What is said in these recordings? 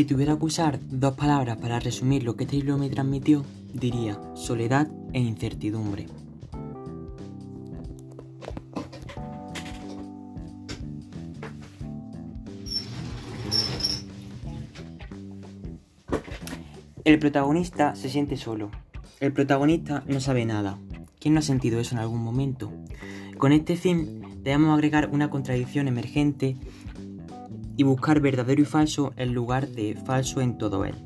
Si tuviera que usar dos palabras para resumir lo que este libro me transmitió, diría soledad e incertidumbre. El protagonista se siente solo. El protagonista no sabe nada. ¿Quién no ha sentido eso en algún momento? Con este fin debemos agregar una contradicción emergente y buscar verdadero y falso en lugar de falso en todo él.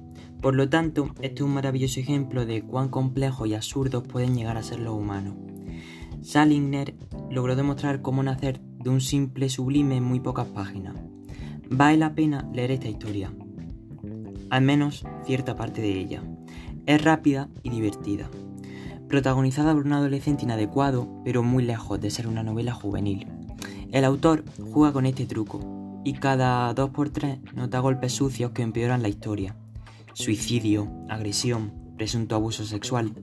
Por lo tanto, este es un maravilloso ejemplo de cuán complejos y absurdos pueden llegar a ser los humanos. Salinger logró demostrar cómo nacer de un simple sublime en muy pocas páginas. Vale la pena leer esta historia, al menos cierta parte de ella. Es rápida y divertida, protagonizada por un adolescente inadecuado, pero muy lejos de ser una novela juvenil. El autor juega con este truco, y cada dos por tres nota golpes sucios que empeoran la historia. Suicidio, agresión, presunto abuso sexual,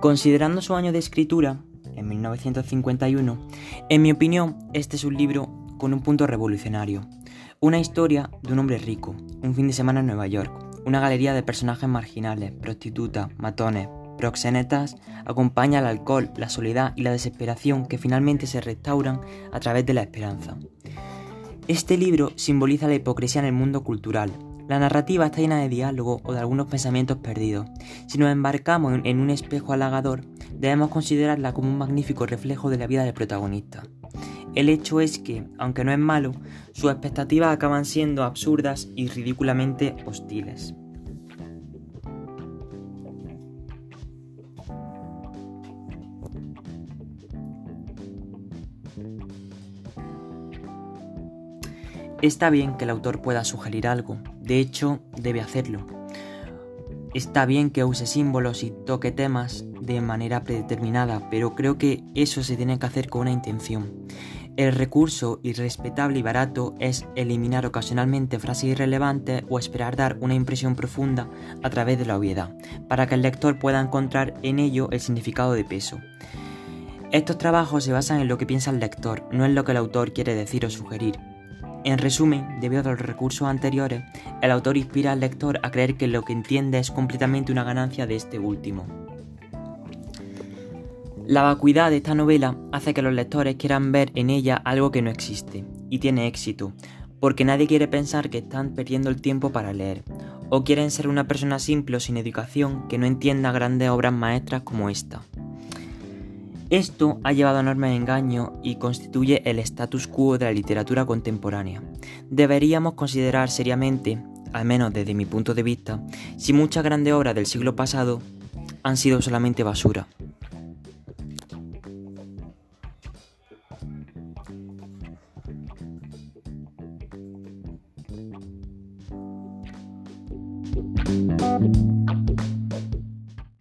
Considerando su año de escritura, en 1951, en mi opinión, este es un libro con un punto revolucionario. Una historia de un hombre rico, un fin de semana en Nueva York, una galería de personajes marginales, prostitutas, matones, proxenetas, acompaña al alcohol, la soledad y la desesperación que finalmente se restauran a través de la esperanza. Este libro simboliza la hipocresía en el mundo cultural, la narrativa está llena de diálogo o de algunos pensamientos perdidos. Si nos embarcamos en un espejo halagador, debemos considerarla como un magnífico reflejo de la vida del protagonista. El hecho es que, aunque no es malo, sus expectativas acaban siendo absurdas y ridículamente hostiles. Está bien que el autor pueda sugerir algo, de hecho debe hacerlo. Está bien que use símbolos y toque temas de manera predeterminada, pero creo que eso se tiene que hacer con una intención. El recurso irrespetable y barato es eliminar ocasionalmente frases irrelevantes o esperar dar una impresión profunda a través de la obviedad, para que el lector pueda encontrar en ello el significado de peso. Estos trabajos se basan en lo que piensa el lector, no en lo que el autor quiere decir o sugerir. En resumen, debido a los recursos anteriores, el autor inspira al lector a creer que lo que entiende es completamente una ganancia de este último. La vacuidad de esta novela hace que los lectores quieran ver en ella algo que no existe, y tiene éxito, porque nadie quiere pensar que están perdiendo el tiempo para leer, o quieren ser una persona simple o sin educación que no entienda grandes obras maestras como esta. Esto ha llevado a enormes engaños y constituye el status quo de la literatura contemporánea. Deberíamos considerar seriamente, al menos desde mi punto de vista, si muchas grandes obras del siglo pasado han sido solamente basura.